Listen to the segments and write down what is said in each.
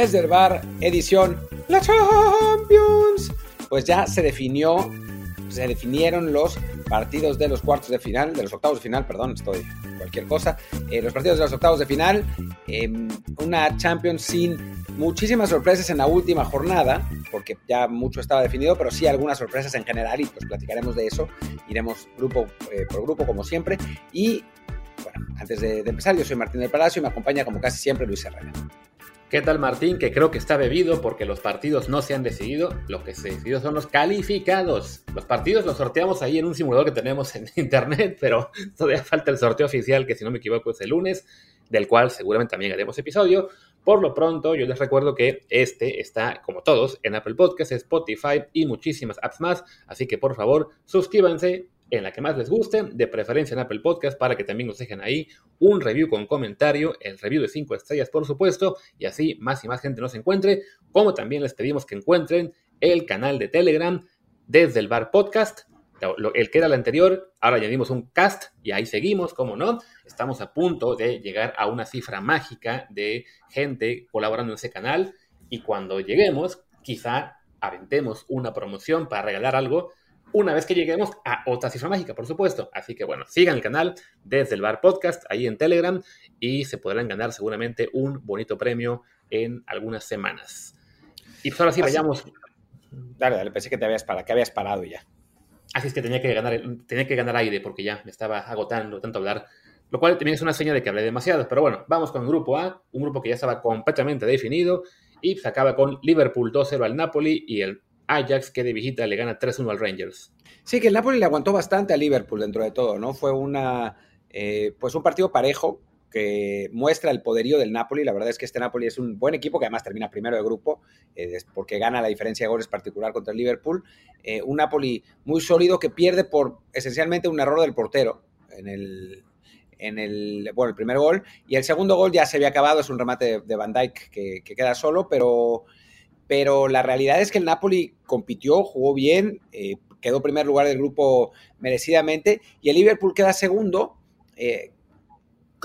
desde el bar, edición La Champions. Pues ya se definió, se definieron los partidos de los cuartos de final, de los octavos de final, perdón, estoy cualquier cosa. Eh, los partidos de los octavos de final, em, una Champions sin muchísimas sorpresas en la última jornada, porque ya mucho estaba definido, pero sí algunas sorpresas en general y pues platicaremos de eso. Iremos grupo eh, por grupo como siempre. Y bueno, antes de, de empezar, yo soy Martín del Palacio y me acompaña como casi siempre Luis Herrera. ¿Qué tal Martín? Que creo que está bebido porque los partidos no se han decidido. Lo que se decidió son los calificados. Los partidos los sorteamos ahí en un simulador que tenemos en internet, pero todavía falta el sorteo oficial, que si no me equivoco es el lunes, del cual seguramente también haremos episodio. Por lo pronto, yo les recuerdo que este está, como todos, en Apple Podcasts, Spotify y muchísimas apps más. Así que por favor, suscríbanse, en la que más les guste, de preferencia en Apple Podcast, para que también nos dejen ahí un review con comentario, el review de 5 estrellas, por supuesto, y así más y más gente nos encuentre, como también les pedimos que encuentren el canal de Telegram desde el Bar Podcast, el que era el anterior, ahora añadimos un cast y ahí seguimos, como no, estamos a punto de llegar a una cifra mágica de gente colaborando en ese canal y cuando lleguemos, quizá aventemos una promoción para regalar algo una vez que lleguemos a otra cifra mágica, por supuesto. Así que bueno, sigan el canal desde el Bar Podcast, ahí en Telegram, y se podrán ganar seguramente un bonito premio en algunas semanas. Y pues ahora sí, vayamos. Dale, dale, pensé que te habías parado, que habías parado ya. Así es que tenía que ganar, tenía que ganar aire porque ya me estaba agotando tanto hablar. Lo cual también es una señal de que hablé demasiado. Pero bueno, vamos con el grupo A, un grupo que ya estaba completamente definido y se acaba con Liverpool 2-0 al Napoli y el Ajax, que de visita le gana 3-1 al Rangers. Sí, que el Napoli le aguantó bastante a Liverpool dentro de todo, ¿no? Fue una, eh, pues un partido parejo que muestra el poderío del Napoli. La verdad es que este Napoli es un buen equipo que además termina primero de grupo eh, porque gana la diferencia de goles particular contra el Liverpool. Eh, un Napoli muy sólido que pierde por esencialmente un error del portero en el, en el, bueno, el primer gol. Y el segundo gol ya se había acabado, es un remate de, Van Dijk que, que, queda solo, pero pero la realidad es que el Napoli compitió, jugó bien, eh, quedó primer lugar del grupo merecidamente y el Liverpool queda segundo, eh,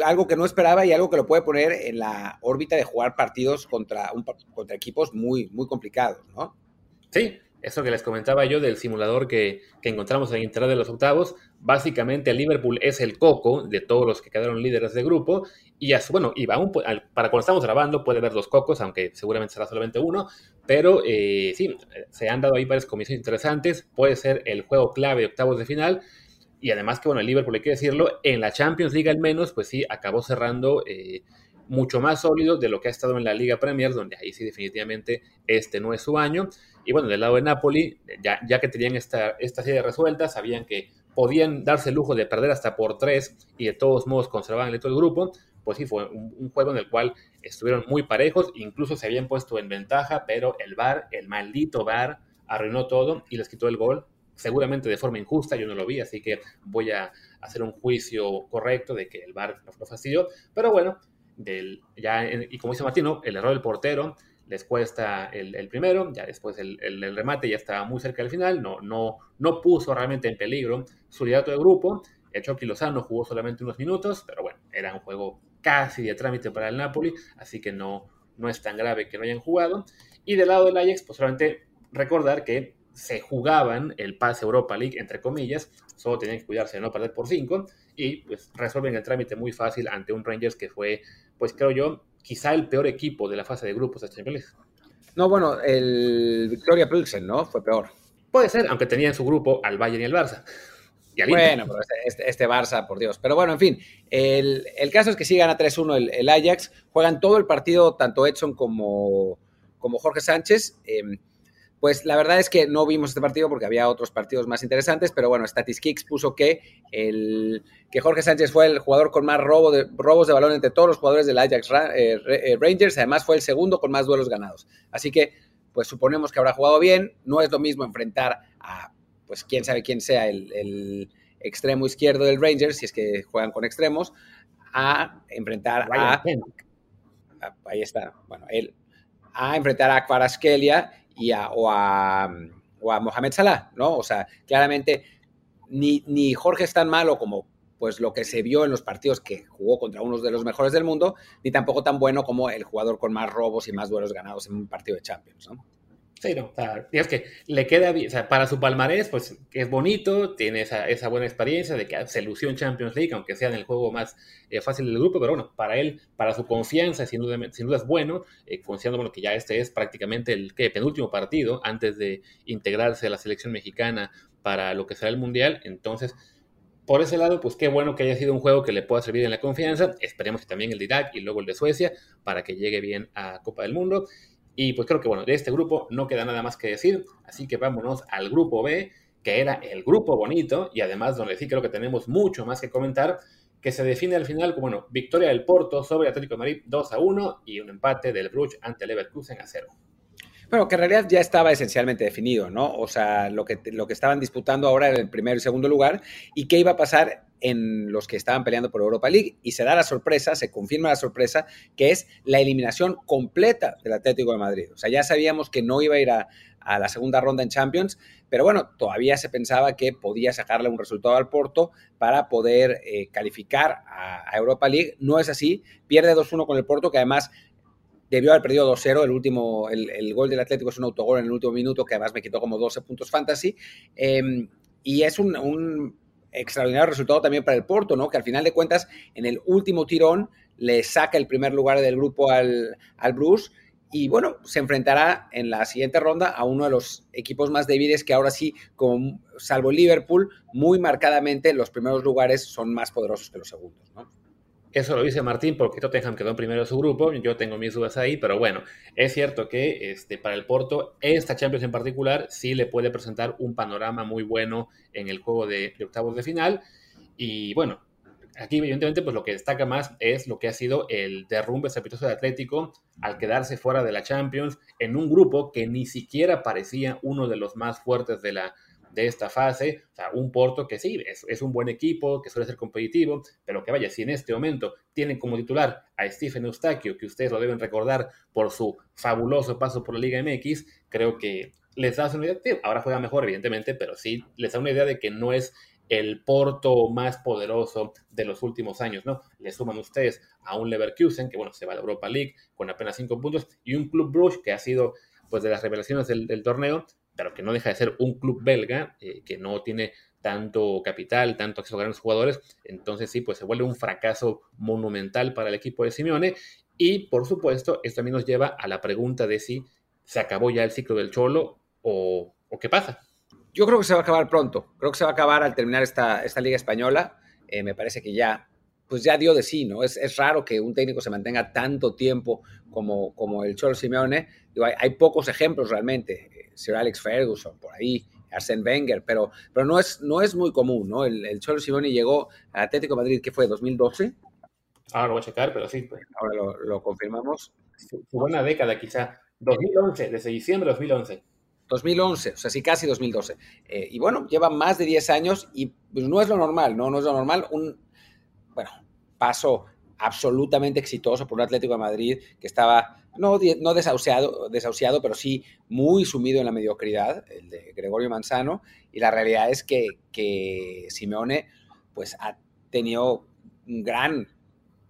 algo que no esperaba y algo que lo puede poner en la órbita de jugar partidos contra, un, contra equipos muy, muy complicados, ¿no? Sí, eso que les comentaba yo del simulador que, encontramos en Internet de los octavos, básicamente el Liverpool es el coco de todos los que quedaron líderes de grupo, y bueno, y aún, para cuando estamos grabando puede ver los cocos, aunque seguramente será solamente uno, pero eh, sí, se han dado ahí varias comisiones interesantes, puede ser el juego clave de octavos de final, y además que bueno, el Liverpool hay que decirlo, en la Champions League al menos, pues sí, acabó cerrando... Eh, mucho más sólido de lo que ha estado en la Liga Premier, donde ahí sí definitivamente este no es su año. Y bueno, del lado de Napoli, ya, ya que tenían esta, esta serie resuelta, sabían que podían darse el lujo de perder hasta por tres y de todos modos conservaban el del grupo, pues sí, fue un, juego en el cual estuvieron muy parejos, incluso se habían puesto en ventaja, pero el VAR, el maldito VAR, arruinó todo y les quitó el gol, seguramente de forma injusta, yo no lo vi, así que voy a hacer un juicio correcto de que el VAR lo fastidió, pero bueno, ya, y como dice Martino, el error del portero les cuesta el, primero, ya después el, remate ya estaba muy cerca del final, no, no, no puso realmente en peligro su liderato de grupo. El Chucky Lozano jugó solamente unos minutos, pero bueno, era un juego casi de trámite para el Napoli, así que no, no es tan grave que no hayan jugado. Y del lado del Ajax, pues solamente recordar que se jugaban el pase Europa League, entre comillas, solo tenían que cuidarse de no perder por 5 y pues resuelven el trámite muy fácil ante un Rangers que fue, pues creo yo, quizá el peor equipo de la fase de grupos de Champions. No, bueno, el Victoria Pilsen, ¿no? Fue peor. Puede ser, aunque tenía en su grupo al Bayern y al Barça. bueno, pero este, este, este, Barça, por Dios. Pero bueno, en fin, el, el caso es que sí gana 3-1 el, el, Ajax. Juegan todo el partido, tanto Edson como, como Jorge Sánchez. Eh, pues la verdad es que no vimos este partido porque había otros partidos más interesantes, pero bueno, Statistics puso que, el, que Jorge Sánchez fue el jugador con más robo de, robos de balón entre todos los jugadores del Ajax eh, eh, Rangers, además fue el segundo con más duelos ganados. Así que, pues suponemos que habrá jugado bien, no es lo mismo enfrentar a, pues quién sabe quién sea el, extremo izquierdo del Rangers, si es que juegan con extremos, a enfrentar a, Ahí está, bueno, él, a enfrentar a Kvaraskelia y a, o, a, Mohamed Salah, ¿no? O sea, claramente ni, ni Jorge es tan malo como pues lo que se vio en los partidos que jugó contra unos de los mejores del mundo, ni tampoco tan bueno como el jugador con más robos y más duelos ganados en un partido de Champions, ¿no? Sí, no, es que le queda bien, o sea, para su palmarés, pues es bonito, tiene esa, esa, buena experiencia de que se lució en Champions League, aunque sea en el juego más eh, fácil del grupo, pero bueno, para él, para su confianza, sin duda, sin duda es bueno, eh, considerando bueno, que ya este es prácticamente el penúltimo partido antes de integrarse a la selección mexicana para lo que será el Mundial, entonces por ese lado, pues qué bueno que haya sido un juego que le pueda servir en la confianza. Esperemos que también el de Irak y luego el de Suecia para que llegue bien a Copa del Mundo. Y pues creo que bueno, de este grupo no queda nada más que decir, así que vámonos al grupo B, que era el grupo bonito y además donde sí creo que tenemos mucho más que comentar, que se define al final como bueno, victoria del Porto sobre Atlético de Madrid 2 a 1 y un empate del Bruges ante Leverkusen a 0. Bueno, que en realidad ya estaba esencialmente definido, ¿no? O sea, lo que, lo que estaban disputando ahora era el primero y segundo lugar y qué iba a pasar en los que estaban peleando por Europa League. Y se da la sorpresa, se confirma la sorpresa, que es la eliminación completa del Atlético de Madrid. O sea, ya sabíamos que no iba a ir a, la segunda ronda en Champions, pero bueno, todavía se pensaba que podía sacarle un resultado al Porto para poder eh, calificar a, Europa League. No es así, pierde 2-1 con el Porto, que además debió haber perdido 2-0. El último, el, gol del Atlético es un autogol en el último minuto que además me quitó como 12 puntos fantasy. Em, y es un, extraordinario resultado también para el Porto, ¿no? Que al final de cuentas, en el último tirón, le saca el primer lugar del grupo al, al Bruce. Y bueno, se enfrentará en la siguiente ronda a uno de los equipos más débiles que ahora sí, como, salvo Liverpool, muy marcadamente los primeros lugares son más poderosos que los segundos, ¿no? Eso lo dice Martín porque Tottenham quedó en primero de su grupo. Yo tengo mis dudas ahí, pero bueno, es cierto que este, para el Porto, esta Champions en particular, sí le puede presentar un panorama muy bueno en el juego de, octavos de final. Y bueno, aquí evidentemente pues lo que destaca más es lo que ha sido el derrumbe estrepitoso de Atlético al quedarse fuera de la Champions en un grupo que ni siquiera parecía uno de los más fuertes de la, de esta fase. O sea, un Porto que sí, es, un buen equipo, que suele ser competitivo, pero que vaya, si en este momento tienen como titular a Stephen Eustaquio, que ustedes lo deben recordar por su fabuloso paso por la Liga MX, creo que les da una idea, ahora juega mejor evidentemente, pero sí les da una idea de que no es el Porto más poderoso de los últimos años, ¿no? Le suman ustedes a un Leverkusen, que bueno, se va a la Europa League con apenas cinco puntos, y un Club Bruges que ha sido pues de las revelaciones del torneo, pero que no deja de ser un club belga eh, que no tiene tanto capital, tanto acceso a grandes jugadores, entonces sí, pues se vuelve un fracaso monumental para el equipo de Simeone. Y por supuesto esto también nos lleva a la pregunta de si se acabó ya el ciclo del Cholo o, qué pasa. Yo creo que se va a acabar pronto, creo que se va a acabar al terminar esta, esta liga española, eh, me parece que ya pues ya dio de sí, ¿no? Es, es, raro que un técnico se mantenga tanto tiempo como, como el Cholo Simeone. hay, hay, pocos ejemplos realmente. Sir Alex Ferguson, por ahí, Arsène Wenger, pero, pero no, es, no es muy común, ¿no? El, el Cholo Simeone llegó a Atlético Madrid, ¿qué fue? ¿2012? Ahora lo voy a checar, pero sí. Pues. Ahora lo, lo confirmamos. Fue una década quizá. 2011, desde diciembre de 2011. 2011, o sea, sí, casi 2012. Eh, y bueno, lleva más de 10 años y pues, no es lo normal, ¿no? No es lo normal. Un, bueno, paso absolutamente exitoso por un Atlético de Madrid que estaba no, no desahuciado, desahuciado, pero sí muy sumido en la mediocridad, el de Gregorio Manzano, y la realidad es que, que Simeone pues, ha tenido un gran,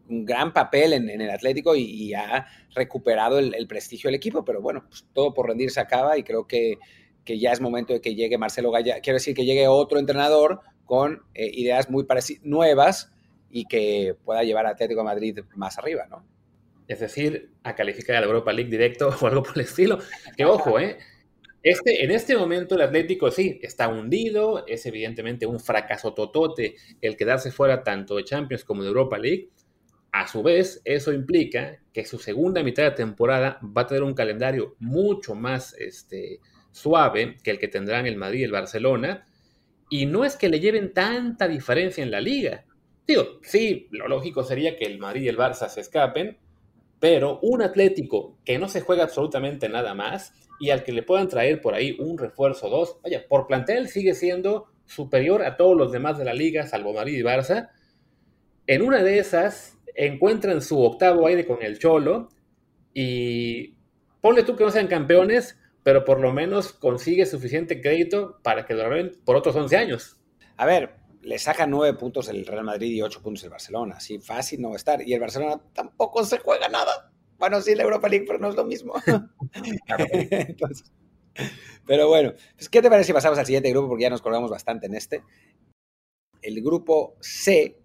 un gran papel en, el Atlético y, ha recuperado el, prestigio del equipo, pero bueno, pues, todo por rendirse acaba y creo que, que ya es momento de que llegue Marcelo Gaya, quiero decir que llegue otro entrenador con eh, ideas muy nuevas y que pueda llevar a Atlético Madrid más arriba, ¿no? es decir, a calificar a la Europa League directo o algo por el estilo. Que ojo, ¿eh? Este, en este momento el Atlético sí está hundido, es evidentemente un fracaso totote el quedarse fuera tanto de Champions como de Europa League. A su vez, eso implica que su segunda mitad de temporada va a tener un calendario mucho más este, suave que el que tendrán el Madrid y el Barcelona. Y no es que le lleven tanta diferencia en la liga. Digo, sí, lo lógico sería que el Madrid y el Barça se escapen, pero un Atlético que no se juega absolutamente nada más y al que le puedan traer por ahí un refuerzo dos, vaya, por plantel sigue siendo superior a todos los demás de la liga, salvo Madrid y Barça. En una de esas encuentran su octavo aire con el Cholo y ponle tú que no sean campeones, pero por lo menos consigue suficiente crédito para que lo por otros 11 años. A ver, le saca nueve puntos el Real Madrid y ocho puntos el Barcelona. Así fácil no va a estar. Y el Barcelona tampoco se juega nada. Bueno, sí, la Europa League, pero no es lo mismo. pero bueno, pues, ¿qué te parece si pasamos al siguiente grupo? Porque ya nos colgamos bastante en este. El grupo C,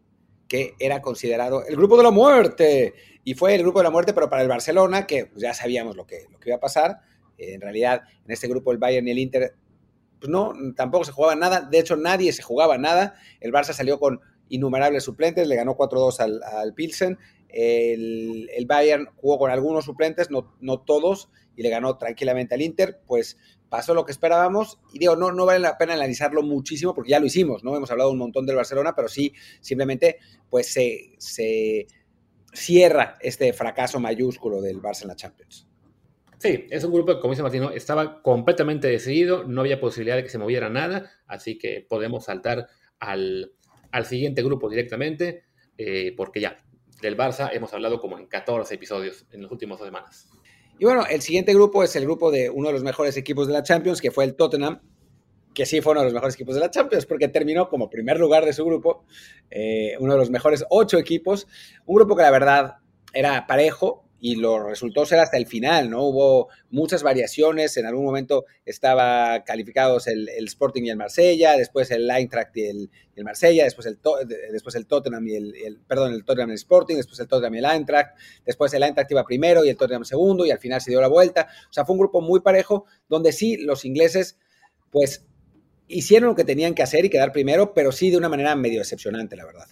que era considerado el grupo de la muerte. Y fue el grupo de la muerte, pero para el Barcelona, que pues, ya sabíamos lo que, lo que iba a pasar. Eh, en realidad, en este grupo el Bayern y el Inter, pues no, tampoco se jugaba nada. De hecho, nadie se jugaba nada. El Barça salió con innumerables suplentes, le ganó 4-2 al, al Pilsen. El, Bayern jugó con algunos suplentes, no, no todos, y le ganó tranquilamente al Inter, pues pasó lo que esperábamos. Y digo, no, no vale la pena analizarlo muchísimo porque ya lo hicimos, ¿no? Hemos hablado un montón del Barcelona, pero sí, simplemente, pues se, se cierra este fracaso mayúsculo del Barça en la Champions. Sí, es un grupo que, como dice Martino, estaba completamente decidido, no había posibilidad de que se moviera nada, así que podemos saltar al, siguiente grupo directamente, eh, porque ya, del Barça hemos hablado como en 14 episodios en las últimas dos semanas. Y bueno, el siguiente grupo es el grupo de uno de los mejores equipos de la Champions, que fue el Tottenham, que sí fue uno de los mejores equipos de la Champions, porque terminó como primer lugar de su grupo, eh, uno de los mejores ocho equipos, un grupo que la verdad era parejo, y lo resultó ser hasta el final, ¿no? Hubo muchas variaciones, en algún momento estaba calificados el, Sporting y el Marsella, después el Eintracht y el, el Marsella, después el, después el Tottenham y el, perdón, el Tottenham y el Sporting, después el Tottenham y el Eintracht, después el Eintracht iba primero y el Tottenham segundo y al final se dio la vuelta. O sea, fue un grupo muy parejo donde sí los ingleses, pues, hicieron lo que tenían que hacer y quedar primero, pero sí de una manera medio decepcionante, la verdad.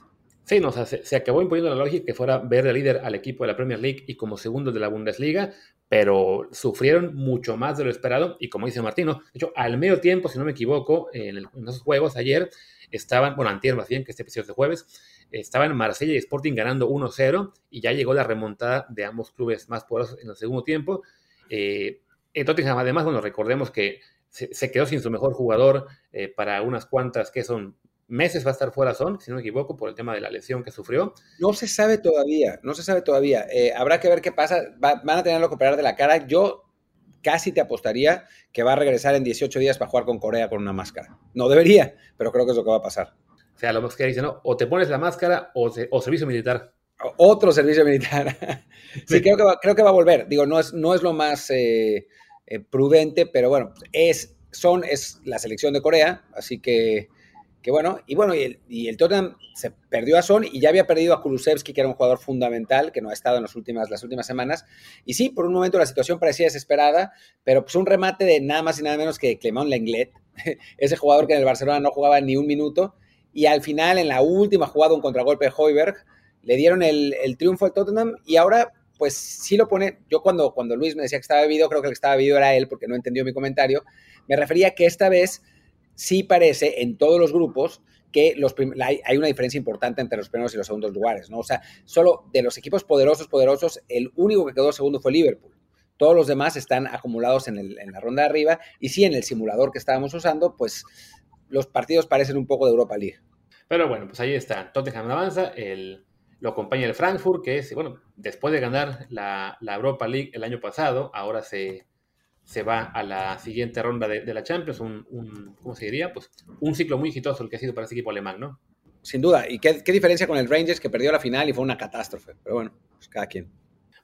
Sí, no, se, acabó imponiendo la lógica que fuera ver de líder al equipo de la Premier League y como segundo de la Bundesliga, pero sufrieron mucho más de lo esperado y como dice Martino, de hecho, al medio tiempo, si no me equivoco, en, esos juegos ayer estaban, bueno, antier más bien, que este episodio es de jueves, estaban Marsella y Sporting ganando 1-0 y ya llegó la remontada de ambos clubes más poderosos en el segundo tiempo. Eh, entonces, además, bueno, recordemos que se, quedó sin su mejor jugador eh, para unas cuantas, que son meses va a estar fuera Son, si no me equivoco, por el tema de la lesión que sufrió. No se sabe todavía, no se sabe todavía. Eh, habrá que ver qué pasa. van a tenerlo que operar de la cara. Yo casi te apostaría que va a regresar en 18 días para jugar con Corea con una máscara. No debería, pero creo que es lo que va a pasar. O sea, lo que dice, ¿no? O te pones la máscara o, servicio militar. otro servicio militar. sí, Creo, que va, creo que va a volver. Digo, no es, no es lo más eh, eh, prudente, pero bueno, es, son, es la selección de Corea, así que que bueno, y bueno, y el, Tottenham se perdió a Son y ya había perdido a Kulusevski, que era un jugador fundamental, que no ha estado en las últimas, las últimas semanas. Y sí, por un momento la situación parecía desesperada, pero pues un remate de nada más y nada menos que Clement Lenglet, ese jugador que en el Barcelona no jugaba ni un minuto, y al final, en la última jugada, un contragolpe de Hoiberg, le dieron el, el triunfo al Tottenham. Y ahora pues sí lo pone, yo cuando, cuando Luis me decía que estaba bebido, creo que el que estaba bebido era él porque no entendió mi comentario, me refería que esta vez sí parece en todos los grupos que los hay, una diferencia importante entre los primeros y los segundos lugares, ¿no? O sea, solo de los equipos poderosos, poderosos, el único que quedó segundo fue Liverpool. Todos los demás están acumulados en, la ronda de arriba y sí, en el simulador que estábamos usando, pues los partidos parecen un poco de Europa League. Pero bueno, pues ahí está. Tottenham avanza, el, lo acompaña el Frankfurt, que es, bueno, después de ganar la Europa League el año pasado, ahora se, se va a la siguiente ronda de, la Champions, un, ¿cómo se diría? Pues un ciclo muy exitoso el que ha sido para este equipo alemán, ¿no? Sin duda. ¿Y qué, diferencia con el Rangers que perdió la final y fue una catástrofe? Pero bueno, pues cada quien.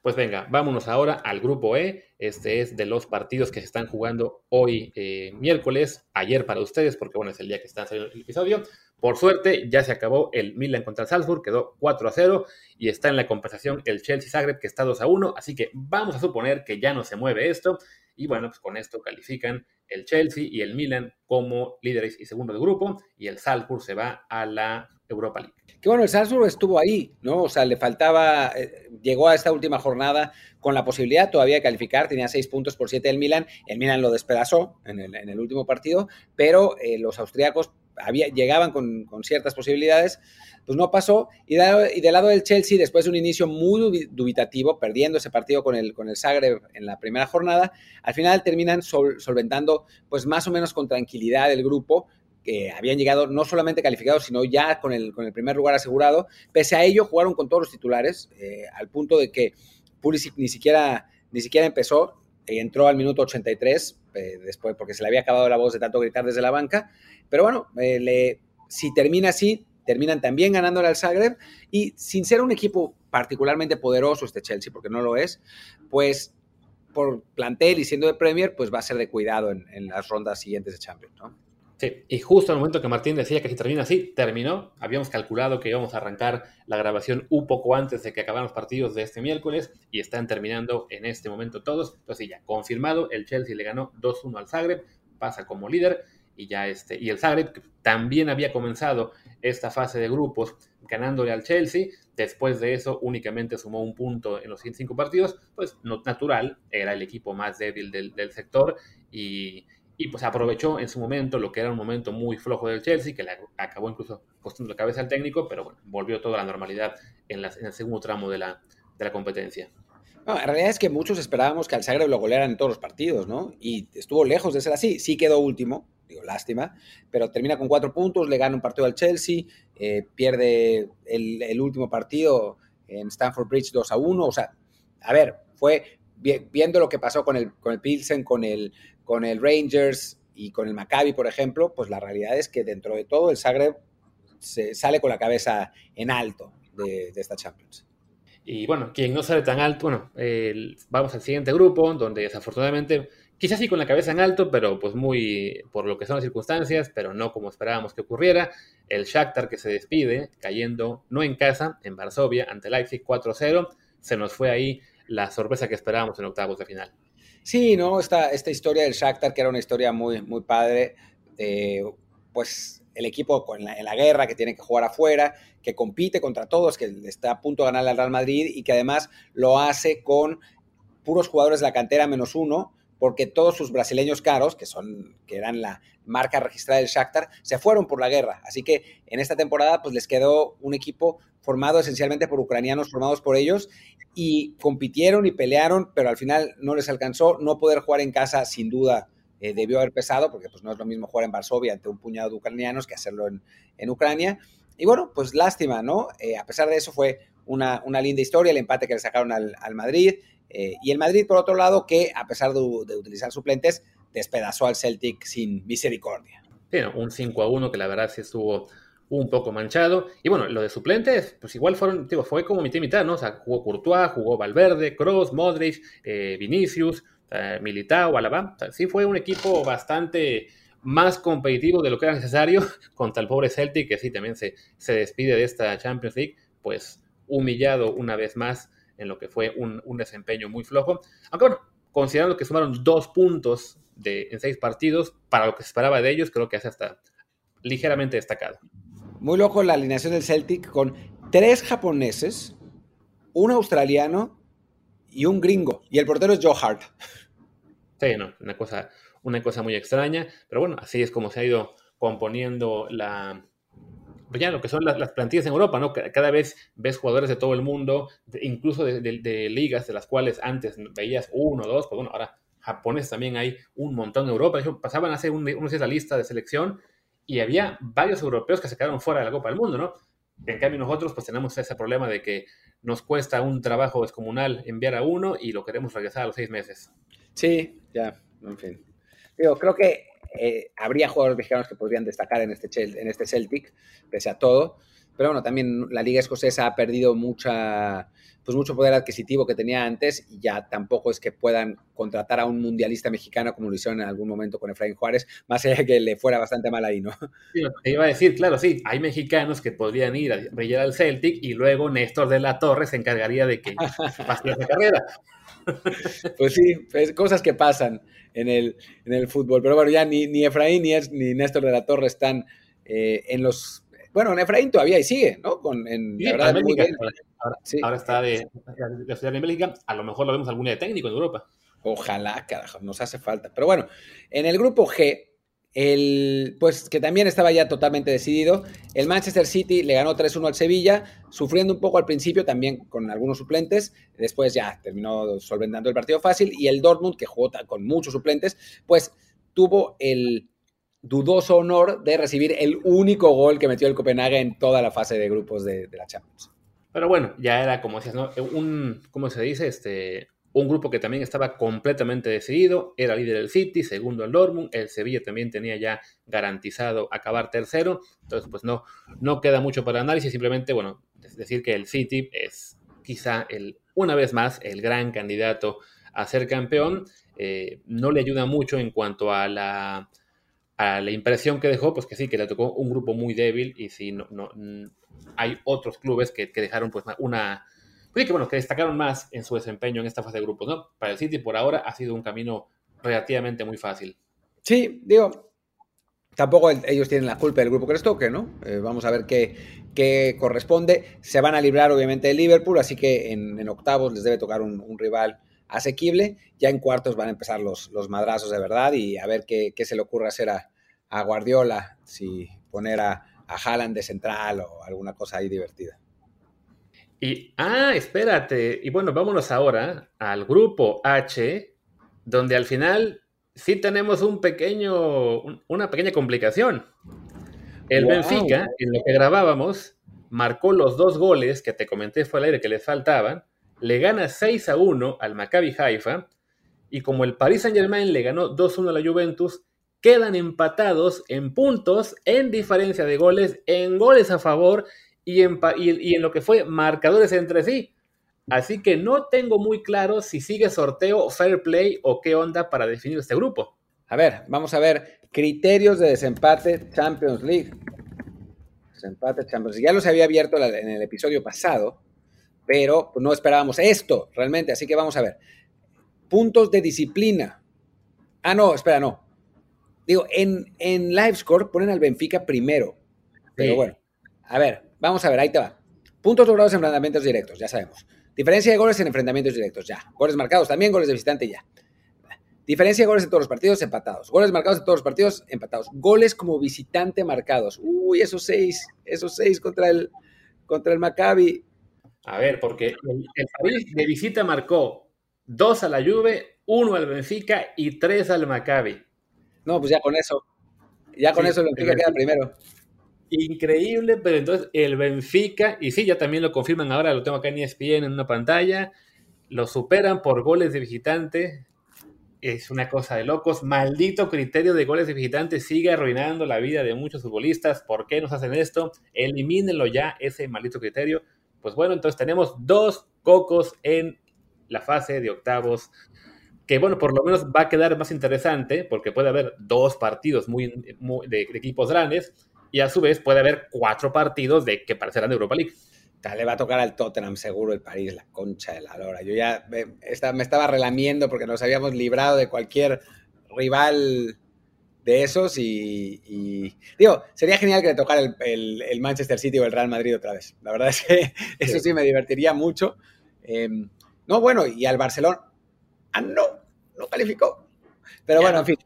Pues venga, vámonos ahora al grupo E. Este es de los partidos que se están jugando hoy eh, miércoles, ayer para ustedes, porque bueno, es el día que está saliendo el episodio. Por suerte, ya se acabó el Milan contra el Salzburg, quedó 4 a 0 y está en la compensación el Chelsea Zagreb, que está 2 a 1. Así que vamos a suponer que ya no se mueve esto y bueno, pues con esto califican el Chelsea y el Milan como líderes y segundo de grupo, y el Salzburg se va a la Europa League. Que bueno, el Salzburg estuvo ahí, ¿no? O sea, le faltaba, eh, llegó a esta última jornada con la posibilidad todavía de calificar, tenía seis puntos por siete del Milan, el Milan lo despedazó en el, último partido, pero eh, los austriacos había, llegaban con, con ciertas posibilidades pues no pasó. Y, del lado del Chelsea, después de un inicio muy dubitativo, perdiendo ese partido con el, con el Zagreb en la primera jornada, al final terminan solventando pues más o menos con tranquilidad el grupo, que habían llegado no solamente calificados, sino ya con el, con el primer lugar asegurado. Pese a ello, jugaron con todos los titulares, eh, al punto de que Pulisic ni siquiera, ni siquiera empezó, entró al minuto 83, eh, después porque se le había acabado la voz de tanto gritar desde la banca. Pero bueno, eh, si termina así, terminan también ganándole al Zagreb y sin ser un equipo particularmente poderoso este Chelsea, porque no lo es, pues por plantel y siendo de Premier, pues va a ser de cuidado en, en las rondas siguientes de Champions, ¿no? Sí, y justo al momento que Martín decía que si termina así, terminó. Habíamos calculado que íbamos a arrancar la grabación un poco antes de que acabaran los partidos de este miércoles y están terminando en este momento todos. Entonces ya, confirmado, el Chelsea le ganó 2-1 al Zagreb, pasa como líder y ya este, y el Zagreb también había comenzado esta fase de grupos ganándole al Chelsea, después de eso únicamente sumó un punto en los 105 partidos, pues no natural, era el equipo más débil del sector y, y pues aprovechó en su momento lo que era un momento muy flojo del Chelsea, que le acabó incluso costando la cabeza al técnico, pero bueno, volvió toda la normalidad en, en el segundo tramo de la, de la competencia. No, en realidad es que muchos esperábamos que al Zagreb lo golearan en todos los partidos, ¿no? Y estuvo lejos de ser así. Sí quedó último, digo, lástima, pero termina con cuatro puntos, le gana un partido al Chelsea, eh, pierde el, el, último partido en Stamford Bridge 2 a 1. O sea, a ver, fue viendo lo que pasó con el, con el Pilsen, con el, con el Rangers y con el Maccabi, por ejemplo, pues la realidad es que dentro de todo el Zagreb se sale con la cabeza en alto de, esta Champions. Y bueno, quien no sale tan alto, bueno, vamos al siguiente grupo, donde desafortunadamente, quizás sí con la cabeza en alto, pero pues muy por lo que son las circunstancias, pero no como esperábamos que ocurriera. El Shakhtar que se despide, cayendo no en casa, en Varsovia, ante Leipzig 4-0. Se nos fue ahí la sorpresa que esperábamos en octavos de final. Sí, ¿no? Esta, esta historia del Shakhtar, que era una historia muy, muy padre, eh, pues el equipo en la, en la, guerra, que tiene que jugar afuera, que compite contra todos, que está a punto de ganar al Real Madrid y que además lo hace con puros jugadores de la cantera menos uno, porque todos sus brasileños caros, que, son, que eran la marca registrada del Shakhtar, se fueron por la guerra. Así que en esta temporada pues les quedó un equipo formado esencialmente por ucranianos formados por ellos y compitieron y pelearon, pero al final no les alcanzó. No poder jugar en casa sin duda eh, debió haber pesado, porque pues no es lo mismo jugar en Varsovia ante un puñado de ucranianos que hacerlo en, en Ucrania. Y bueno, pues lástima, ¿no? Eh, a pesar de eso fue una, una, linda historia, el empate que le sacaron al, al Madrid. Eh, y el Madrid, por otro lado, que a pesar de, utilizar suplentes, despedazó al Celtic sin misericordia. Sí, no, un 5 a 1 que la verdad sí estuvo un poco manchado. Y bueno, lo de suplentes, pues igual fueron, digo, fue como mitad y mitad, ¿no? O sea, jugó Courtois, jugó Valverde, Kroos, Modric, eh, Vinicius, eh, Militao, Alaba. Sí fue un equipo bastante más competitivo de lo que era necesario contra el pobre Celtic, que sí también se, se despide de esta Champions League, pues humillado una vez más en lo que fue un, un desempeño muy flojo. Aunque bueno, considerando que sumaron dos puntos de, en seis partidos, para lo que se esperaba de ellos, creo que hace hasta ligeramente destacado. Muy loco la alineación del Celtic con tres japoneses, un australiano y un gringo. Y el portero es Joe Hart. Sí, no, una cosa, una cosa muy extraña. Pero bueno, así es como se ha ido componiendo la, ya lo que son las, las, plantillas en Europa, ¿no? Cada vez ves jugadores de todo el mundo, de, incluso de, de, de, ligas de las cuales antes veías uno dos, pues bueno, ahora japoneses también hay un montón en Europa. Hecho, pasaban a hacer un, una lista de selección y había varios europeos que se quedaron fuera de la Copa del Mundo, ¿no? En cambio nosotros pues tenemos ese problema de que nos cuesta un trabajo descomunal enviar a uno y lo queremos regresar a los seis meses. Sí, ya, en fin. Digo, creo que eh, habría jugadores mexicanos que podrían destacar en este, en este Celtic, pese a todo. Pero bueno, también la Liga Escocesa ha perdido mucha, pues mucho poder adquisitivo que tenía antes y ya tampoco es que puedan contratar a un mundialista mexicano como lo hicieron en algún momento con Efraín Juárez, más allá de que le fuera bastante mal ahí, ¿no? Iba a decir, claro, sí, hay mexicanos que podrían ir a brillar al Celtic y luego Néstor de la Torre se encargaría de que pase esa carrera. Pues sí, pues cosas que pasan en el, en el fútbol. Pero bueno, ya ni, ni Efraín ni, es, ni Néstor de la Torre están eh, en los bueno, en Efraín todavía ahí sigue, ¿no? Con, en, sí, la verdad, muy bien. Ahora, sí. ahora, está de, de de Bélgica. A lo mejor lo vemos algún día de técnico en Europa. Ojalá, carajo, nos hace falta. Pero bueno, en el grupo G, el, pues que también estaba ya totalmente decidido, el Manchester City le ganó 3-1 al Sevilla, sufriendo un poco al principio también con algunos suplentes, después ya terminó solventando el partido fácil, y el Dortmund, que jugó con muchos suplentes, pues tuvo el dudoso honor de recibir el único gol que metió el Copenhague en toda la fase de grupos de, de la Champions. Pero bueno, ya era como decías, ¿no? Un, ¿cómo se dice? Este, un grupo que también estaba completamente decidido, era líder del City, segundo el Dortmund, el Sevilla también tenía ya garantizado acabar tercero, entonces pues no, no queda mucho para análisis, simplemente, bueno, decir que el City es quizá el, una vez más, el gran candidato a ser campeón, eh, no le ayuda mucho en cuanto a la, a la impresión que dejó, pues que sí, que le tocó un grupo muy débil y sí, no, no, hay otros clubes que, que dejaron pues una que bueno, que destacaron más en su desempeño en esta fase de grupos, ¿no? Para el City por ahora ha sido un camino relativamente muy fácil. Sí, digo, tampoco ellos tienen la culpa del grupo que les toque, ¿no? Eh, vamos a ver qué, qué, corresponde. Se van a librar obviamente de Liverpool, así que en, octavos les debe tocar un, rival asequible. Ya en cuartos van a empezar los, los madrazos de verdad y a ver qué, qué se le ocurre hacer a, a Guardiola, si poner a, a Haaland de central o alguna cosa ahí divertida. Y, ah, espérate. Y bueno, vámonos ahora al grupo H, donde al final sí tenemos un pequeño, una pequeña complicación. El Benfica, en lo que grabábamos, marcó los dos goles que te comenté fue al aire que le faltaban, le gana 6 a 1 al Maccabi Haifa, y como el Paris Saint Germain le ganó 2-1 a la Juventus, quedan empatados en puntos, en diferencia de goles, en goles a favor y en, y, en lo que fue marcadores entre sí. Así que no tengo muy claro si sigue sorteo, fair play o qué onda para definir este grupo. A ver, vamos a ver criterios de desempate Champions League. Desempate Champions League. Ya los había abierto en el episodio pasado, pero no esperábamos esto realmente. Así que vamos a ver. Puntos de disciplina. Ah, no, espera, no. Digo, en, en LiveScore ponen al Benfica primero. Pero bueno, a ver, Vamos a ver, ahí te va. Puntos logrados en enfrentamientos directos, ya sabemos. Diferencia de goles en enfrentamientos directos, ya. Goles marcados también, goles de visitante, ya. Diferencia de goles en todos los partidos, empatados. Goles marcados en todos los partidos, empatados. Goles como visitante marcados. Uy, esos seis, esos seis contra el, contra el Maccabi. A ver, porque el, París de visita marcó dos a la Juve, uno al Benfica y tres al Maccabi. No, pues ya con eso. Ya con eso el Benfica queda primero. Increíble, pero entonces el Benfica, y sí, ya también lo confirman ahora, lo tengo acá en ESPN en una pantalla, lo superan por goles de visitante. Es una cosa de locos. Maldito criterio de goles de visitante sigue arruinando la vida de muchos futbolistas. ¿Por qué nos hacen esto? Elimínenlo ya, ese maldito criterio. Pues bueno, entonces tenemos dos cocos en la fase de octavos que bueno, por lo menos va a quedar más interesante porque puede haber dos partidos muy, de, equipos grandes y a su vez puede haber cuatro partidos de que parecerán de Europa League. Le va a tocar al Tottenham seguro el París, la concha de la lora. Yo ya me, me estaba relamiendo porque nos habíamos librado de cualquier rival de esos y, digo, sería genial que le tocara el, Manchester City o el Real Madrid otra vez. La verdad es que eso sí me divertiría mucho. Em, no, bueno, y al Barcelona. Ah, no, no calificó. Pero bueno, en fin,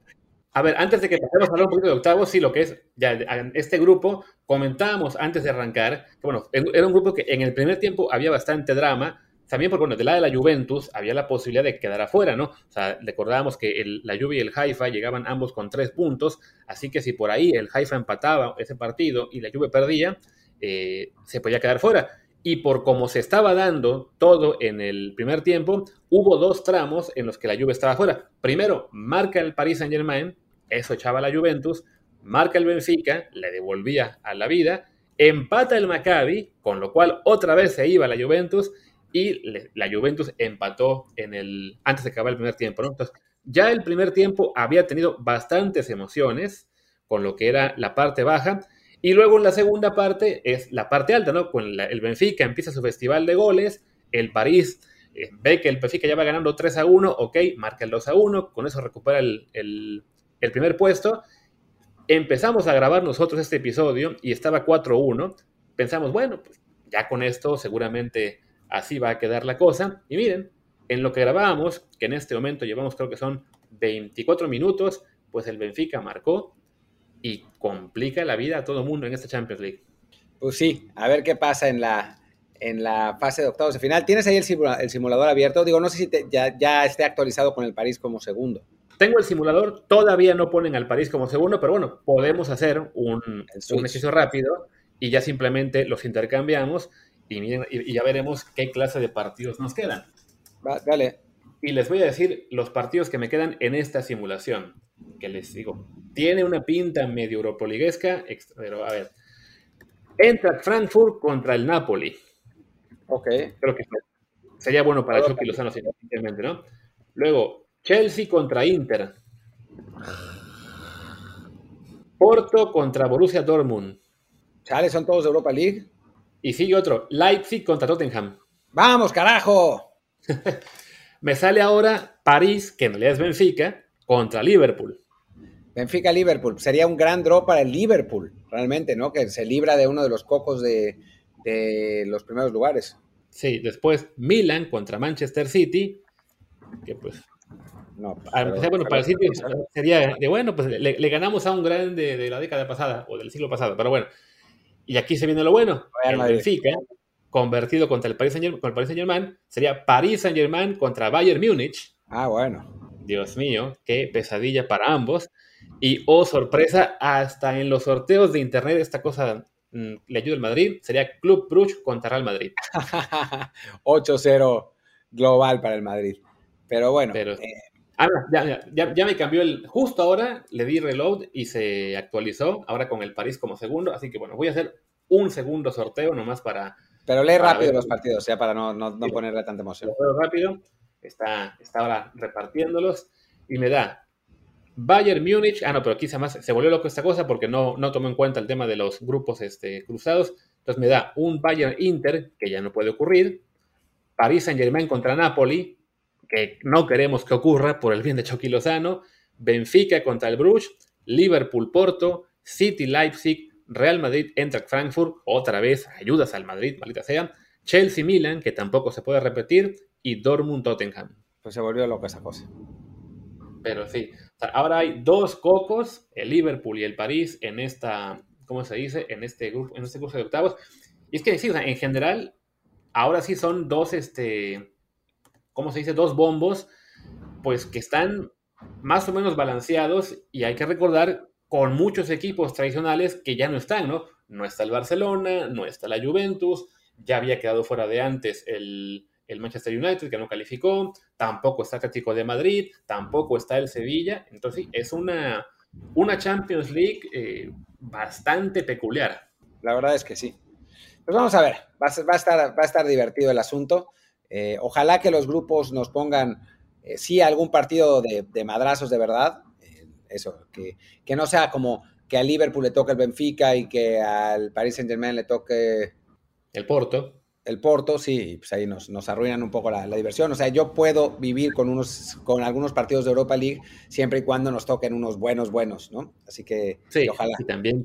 a ver, antes de que pasemos a hablar un poquito de octavos, sí, lo que es ya este grupo, comentábamos antes de arrancar, que bueno, era un grupo que en el primer tiempo había bastante drama, también porque, bueno, del lado de la Juventus había la posibilidad de quedar afuera, ¿no? O sea, recordábamos que la Juve y el Haifa llegaban ambos con tres puntos, así que si por ahí el Haifa empataba ese partido y la Juve perdía, eh, se podía quedar fuera. Y por cómo se estaba dando todo en el primer tiempo, hubo dos tramos en los que la Juve estaba fuera. Primero, marca el Paris Saint-Germain, eso echaba la Juventus, marca el Benfica, le devolvía a la vida, empata el Maccabi, con lo cual otra vez se iba la Juventus y la Juventus empató en el, antes de acabar el primer tiempo. Entonces, ya el primer tiempo había tenido bastantes emociones con lo que era la parte baja. Y luego en la segunda parte es la parte alta, ¿no? Con el Benfica empieza su festival de goles, el París eh, ve que el Benfica ya va ganando 3 a 1, ok, marca el 2 a 1, con eso recupera el primer puesto. Empezamos a grabar nosotros este episodio y estaba 4-1. Pensamos, bueno, pues ya con esto seguramente así va a quedar la cosa. Y miren, en lo que grabábamos, que en este momento llevamos creo que son 24 minutos, pues el Benfica marcó y complica la vida a todo el mundo en esta Champions League. Pues sí, a ver qué pasa en la, en la fase de octavos de final. ¿Tienes ahí el, simulador abierto? Digo, no sé si ya, ya esté actualizado con el París como segundo. Tengo el simulador, todavía no ponen al París como segundo, pero bueno, podemos hacer un, un ejercicio rápido y ya simplemente los intercambiamos y, y, ya veremos qué clase de partidos nos quedan. Va, dale. y les voy a decir los partidos que me quedan en esta simulación. Que les digo, tiene una pinta medio europoliguesca, pero a ver. Entra Frankfurt contra el Napoli. Ok. Creo que sería bueno para Chucky Lozano, sinceramente, ¿no? Luego, Chelsea contra Inter. Porto contra Borussia Dortmund. Chale, son todos de Europa League. Y sigue otro, Leipzig contra Tottenham. ¡Vamos, carajo! Me sale ahora París, que en realidad es Benfica, contra Liverpool. Benfica-Liverpool. Sería un gran draw para el Liverpool, realmente, ¿no? Que se libra de uno de los cocos de, los primeros lugares. Sí, después Milan contra Manchester City, que pues... No, bueno, para el City sería de, bueno, pues le, ganamos a un grande de la década pasada o del siglo pasado, pero bueno. Y aquí se viene lo bueno. El Benfica convertido contra el Paris Saint Germain, sería Paris Saint Germain contra Bayern Múnich. Ah, bueno. Dios mío, qué pesadilla para ambos. Y, oh sorpresa, hasta en los sorteos de internet esta cosa mm, le ayuda al Madrid, sería Club Brugge contra Real Madrid. 8-0 global para el Madrid. Pero bueno. Pero, eh, ah, ya, ya, ya, me cambió el... Justo ahora le di reload y se actualizó, ahora con el París como segundo. Así que bueno, voy a hacer un segundo sorteo nomás para pero lee rápido los partidos, ya para no, no, ponerle tanta emoción. Lo rápido, está, está ahora repartiéndolos y me da Bayern Múnich. Ah, no, pero se, más, se volvió loco esta cosa porque no, no tomó en cuenta el tema de los grupos este, cruzados. Entonces me da un Bayern Inter, que ya no puede ocurrir. París Saint Germain contra Napoli, que no queremos que ocurra por el bien de Chucky Lozano. Benfica contra el Bruges. Liverpool Porto. City Leipzig. Real Madrid entra Frankfurt, otra vez ayudas al Madrid, maldita sea. Chelsea Milan, que tampoco se puede repetir, y Dortmund Tottenham. Pues se volvió loca esa cosa. Pero sí, ahora hay dos cocos, el Liverpool y el París, en esta, ¿cómo se dice? En este grupo, en este curso de octavos. Y es que sí, en general, ahora sí son dos, este, ¿cómo se dice? Dos bombos, pues que están más o menos balanceados y hay que recordar con muchos equipos tradicionales que ya no están, ¿no? No está el Barcelona, no está la Juventus, ya había quedado fuera de antes el, Manchester United, que no calificó, tampoco está Atlético de Madrid, tampoco está el Sevilla, entonces sí, es una, una Champions League eh, bastante peculiar. La verdad es que sí. Pues vamos a ver, va a, estar, va a estar divertido el asunto. Eh, ojalá que los grupos nos pongan, eh, sí, algún partido de, de madrazos de verdad, eso, que, que no sea como que al Liverpool le toque el Benfica y que al Paris Saint Germain le toque el Porto. El Porto, sí, pues ahí nos, nos arruinan un poco la, diversión. O sea, yo puedo vivir con, unos, con algunos partidos de Europa League siempre y cuando nos toquen unos buenos, buenos, ¿no? Así que sí, ojalá. Y también,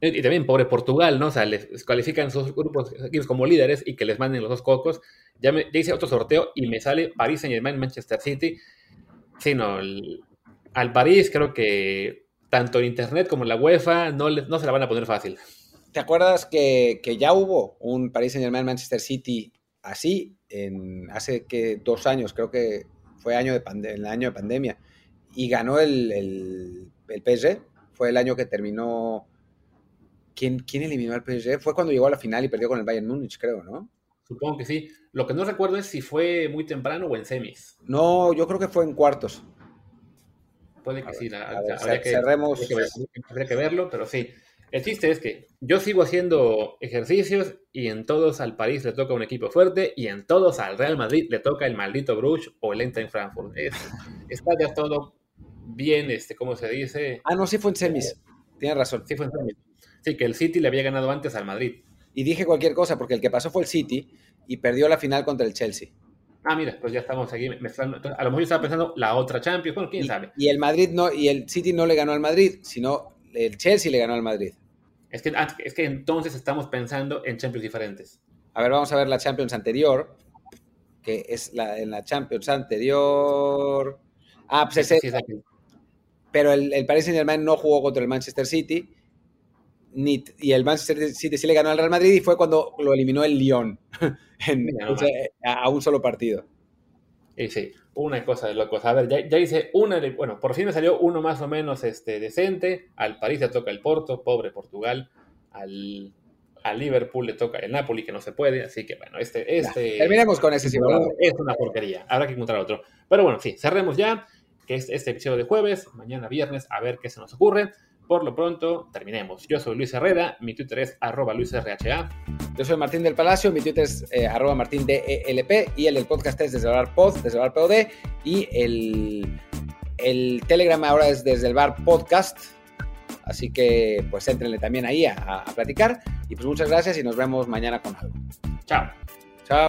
y también pobre Portugal, ¿no? O sea, les cualifican sus grupos como líderes y que les manden los dos cocos. Ya, hice otro sorteo y me sale Paris Saint Germain, Manchester City. Sí, no, el, al París creo que tanto en Internet como en la UEFA no, no se la van a poner fácil. ¿Te acuerdas que, ya hubo un París Saint Germain Manchester City así en hace que dos años, creo que fue año de el año de pandemia, y ganó el, el, PSG? Fue el año que terminó. ¿Quién, ¿Quién eliminó al PSG? Fue cuando llegó a la final y perdió con el Bayern Múnich, creo, ¿no? Supongo que sí. Lo que no recuerdo es si fue muy temprano o en semis. No, yo creo que fue en cuartos. Puede que sí, habría, que, cerremos. Habría que, verlo, pero sí. El chiste es que yo sigo haciendo ejercicios y en todos al París le toca un equipo fuerte y en todos al Real Madrid le toca el maldito Bruges o el Eintracht Frankfurt. está ya todo bien, este, ¿cómo se dice? Ah, no, sí fue en semis. Tienes razón. Sí fue en semis. Sí, que el City le había ganado antes al Madrid. Y dije cualquier cosa porque el que pasó fue el City y perdió la final contra el Chelsea. Ah, mira, pues ya estamos aquí mezclando. a lo mejor yo estaba pensando la otra Champions, bueno, quién sabe. Y el Madrid no, y el City no le ganó al Madrid, sino el Chelsea le ganó al Madrid. Es que, es que entonces estamos pensando en Champions diferentes. A ver, vamos a ver la Champions anterior, que es la, en la Champions anterior. Ah, pues es, Pero el, el Paris Saint Germain no jugó contra el Manchester City. Y el Manchester City sí le ganó al Real Madrid y fue cuando lo eliminó el Lyon. a un solo partido. Y sí, una cosa de locos. A ver, ya, hice una, bueno, por fin me salió uno más o menos este, decente. Al París le toca el Porto, pobre Portugal. Al, a Liverpool le toca el Napoli, que no se puede, así que bueno, este... este terminemos con ese simulador. Es una porquería, habrá que encontrar otro. Pero bueno, sí, cerremos ya, que es este episodio de jueves, mañana viernes, a ver qué se nos ocurre. Por lo pronto, terminemos. Yo soy Luis Herrera, mi Twitter es arroba luisrha. Yo soy Martín del Palacio, mi Twitter es eh, arroba martindelp y el del podcast es desde el bar pod, desde el bar pod y el, el Telegram ahora es desde el bar podcast. Así que pues entrenle también ahí a, a platicar y pues muchas gracias y nos vemos mañana con algo. Chao. Chao.